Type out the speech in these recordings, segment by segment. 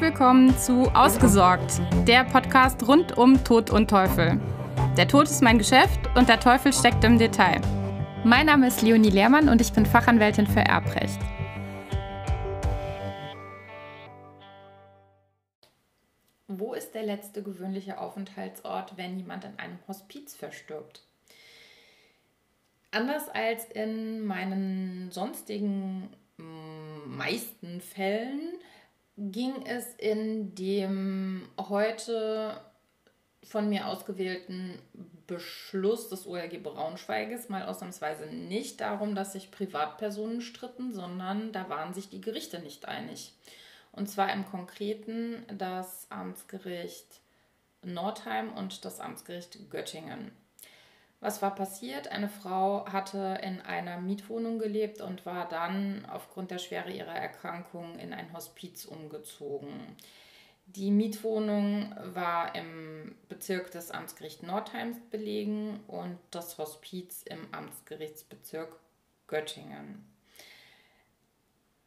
Willkommen zu Ausgesorgt, der Podcast rund um Tod und Teufel. Der Tod ist mein Geschäft und der Teufel steckt im Detail. Mein Name ist Leonie Lehrmann und ich bin Fachanwältin für Erbrecht. Wo ist der letzte gewöhnliche Aufenthaltsort, wenn jemand in einem Hospiz verstirbt? Anders als in meinen sonstigen meisten Fällen ging es in dem heute von mir ausgewählten Beschluss des OLG Braunschweiges mal ausnahmsweise nicht darum, dass sich Privatpersonen stritten, sondern da waren sich die Gerichte nicht einig. Und zwar im Konkreten das Amtsgericht Nordheim und das Amtsgericht Göttingen. Was war passiert? Eine Frau hatte in einer Mietwohnung gelebt und war dann aufgrund der Schwere ihrer Erkrankung in ein Hospiz umgezogen. Die Mietwohnung war im Bezirk des Amtsgerichts Nordheims belegen und das Hospiz im Amtsgerichtsbezirk Göttingen.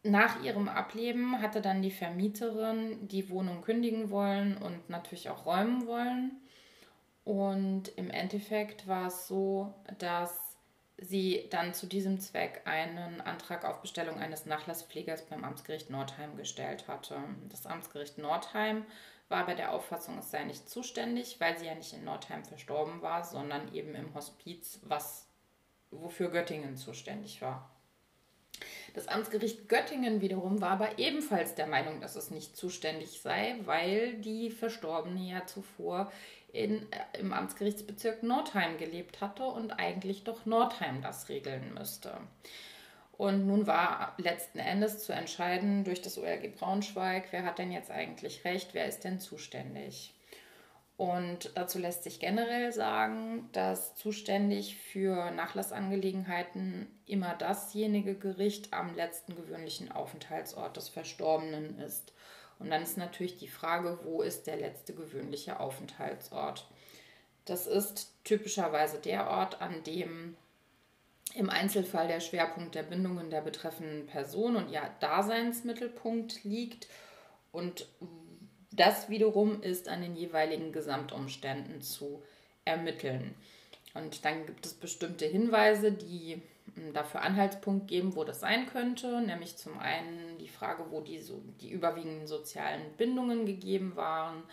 Nach ihrem Ableben hatte dann die Vermieterin die Wohnung kündigen wollen und natürlich auch räumen wollen. Und im Endeffekt war es so, dass sie dann zu diesem Zweck einen Antrag auf Bestellung eines Nachlasspflegers beim Amtsgericht Nordheim gestellt hatte. Das Amtsgericht Nordheim war bei der Auffassung, es sei nicht zuständig, weil sie ja nicht in Nordheim verstorben war, sondern eben im Hospiz, was wofür Göttingen zuständig war. Das Amtsgericht Göttingen wiederum war aber ebenfalls der Meinung, dass es nicht zuständig sei, weil die Verstorbene ja zuvor in, äh, im Amtsgerichtsbezirk Nordheim gelebt hatte und eigentlich doch Nordheim das regeln müsste. Und nun war letzten Endes zu entscheiden durch das OLG Braunschweig, wer hat denn jetzt eigentlich recht, wer ist denn zuständig. Und dazu lässt sich generell sagen, dass zuständig für Nachlassangelegenheiten immer dasjenige Gericht am letzten gewöhnlichen Aufenthaltsort des Verstorbenen ist. Und dann ist natürlich die Frage, wo ist der letzte gewöhnliche Aufenthaltsort? Das ist typischerweise der Ort, an dem im Einzelfall der Schwerpunkt der Bindungen der betreffenden Person und ihr Daseinsmittelpunkt liegt. Und das wiederum ist an den jeweiligen Gesamtumständen zu ermitteln. Und dann gibt es bestimmte Hinweise, die dafür Anhaltspunkt geben, wo das sein könnte. Nämlich zum einen die Frage, wo die, so, die überwiegenden sozialen Bindungen gegeben waren,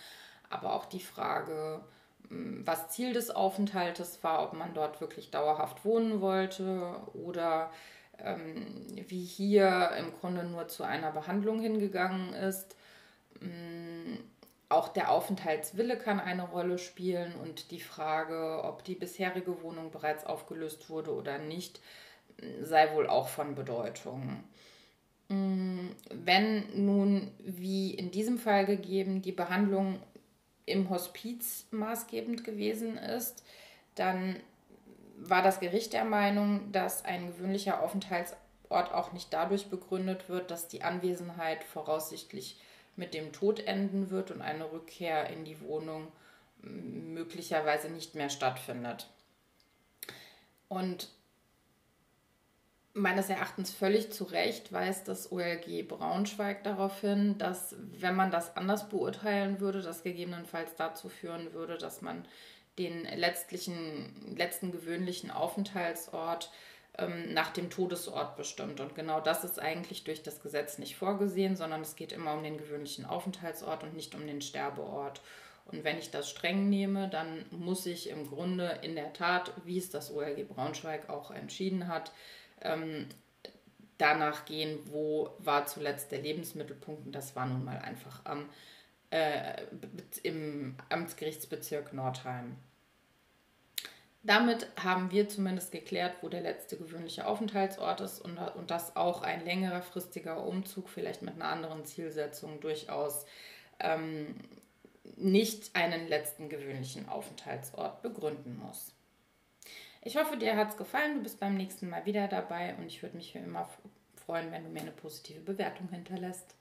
aber auch die Frage, hm, was Ziel des Aufenthaltes war, ob man dort wirklich dauerhaft wohnen wollte oder ähm, wie hier im Grunde nur zu einer Behandlung hingegangen ist. Ähm, auch der Aufenthaltswille kann eine Rolle spielen und die Frage, ob die bisherige Wohnung bereits aufgelöst wurde oder nicht, sei wohl auch von Bedeutung. Mm, wenn nun, wie in diesem Fall gegeben, die Behandlung im Hospiz maßgebend gewesen ist, dann war das Gericht der Meinung, dass ein gewöhnlicher Aufenthaltsort auch nicht dadurch begründet wird, dass die Anwesenheit voraussichtlich mit dem Tod enden wird und eine Rückkehr in die Wohnung möglicherweise nicht mehr stattfindet. Und meines Erachtens völlig zu Recht weist das OLG Braunschweig darauf hin, dass wenn man das anders beurteilen würde, das gegebenenfalls dazu führen würde, dass man den letztlichen, letzten gewöhnlichen Aufenthaltsort ähm, nach dem Todesort bestimmt. Und genau das ist eigentlich durch das Gesetz nicht vorgesehen, sondern es geht immer um den gewöhnlichen Aufenthaltsort und nicht um den Sterbeort. Und wenn ich das streng nehme, dann muss ich im Grunde in der Tat, wie es das OLG Braunschweig auch entschieden hat, ähm, danach gehen, wo war zuletzt der Lebensmittelpunkt. Und das war nun mal einfach am, äh, im Amtsgerichtsbezirk Nordheim. Damit haben wir zumindest geklärt, wo der letzte gewöhnliche Aufenthaltsort ist und, und dass auch ein längerer fristiger Umzug, vielleicht mit einer anderen Zielsetzung, durchaus ähm, nicht einen letzten gewöhnlichen Aufenthaltsort begründen muss. Ich hoffe, dir hat es gefallen. Du bist beim nächsten Mal wieder dabei und ich würde mich wie immer freuen, wenn du mir eine positive Bewertung hinterlässt.